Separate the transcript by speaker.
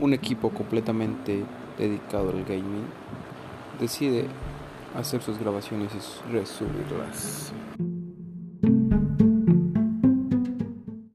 Speaker 1: un equipo completamente dedicado al gaming decide hacer sus grabaciones y resubirlas.